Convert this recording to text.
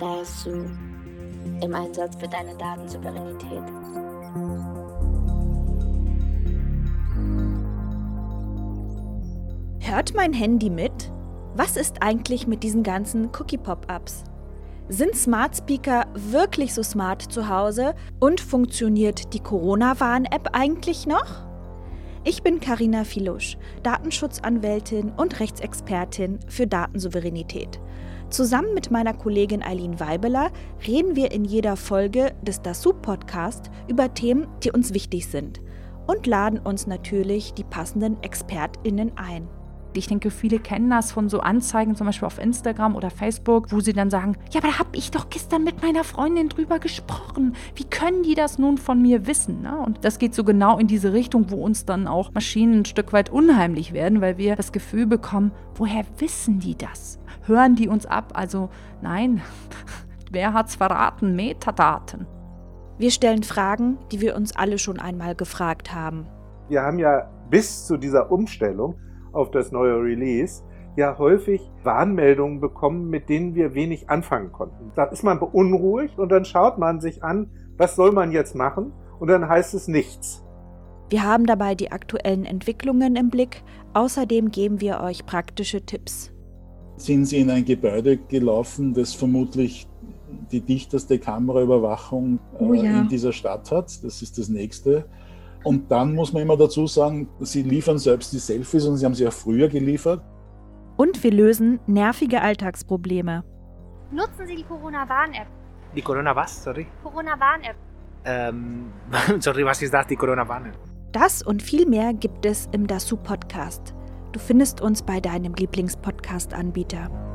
DASU im Einsatz für deine Datensouveränität. Hört mein Handy mit? Was ist eigentlich mit diesen ganzen Cookie-Pop-Ups? Sind Smart Speaker wirklich so smart zu Hause und funktioniert die Corona-Warn-App eigentlich noch? Ich bin Karina Filusch, Datenschutzanwältin und Rechtsexpertin für Datensouveränität. Zusammen mit meiner Kollegin Eileen Weibeler reden wir in jeder Folge des DASU Podcast über Themen, die uns wichtig sind und laden uns natürlich die passenden ExpertInnen ein. Ich denke, viele kennen das von so Anzeigen, zum Beispiel auf Instagram oder Facebook, wo sie dann sagen, ja, aber da habe ich doch gestern mit meiner Freundin drüber gesprochen. Wie können die das nun von mir wissen? Ne? Und das geht so genau in diese Richtung, wo uns dann auch Maschinen ein Stück weit unheimlich werden, weil wir das Gefühl bekommen, woher wissen die das? Hören die uns ab? Also nein, wer hat's verraten? Metadaten. Wir stellen Fragen, die wir uns alle schon einmal gefragt haben. Wir haben ja bis zu dieser Umstellung auf das neue Release ja häufig Warnmeldungen bekommen, mit denen wir wenig anfangen konnten. Da ist man beunruhigt und dann schaut man sich an, was soll man jetzt machen und dann heißt es nichts. Wir haben dabei die aktuellen Entwicklungen im Blick. Außerdem geben wir euch praktische Tipps. Sind Sie in ein Gebäude gelaufen, das vermutlich die dichteste Kameraüberwachung oh ja. äh, in dieser Stadt hat? Das ist das nächste. Und dann muss man immer dazu sagen, sie liefern selbst die Selfies und sie haben sie ja früher geliefert. Und wir lösen nervige Alltagsprobleme. Nutzen Sie die Corona-Warn-App. Die Corona was, sorry? Corona-Warn-App. Ähm, sorry, was ist das, die Corona-Warn-App? Das und viel mehr gibt es im Dasu Podcast. Du findest uns bei deinem Lieblingspodcast-Anbieter.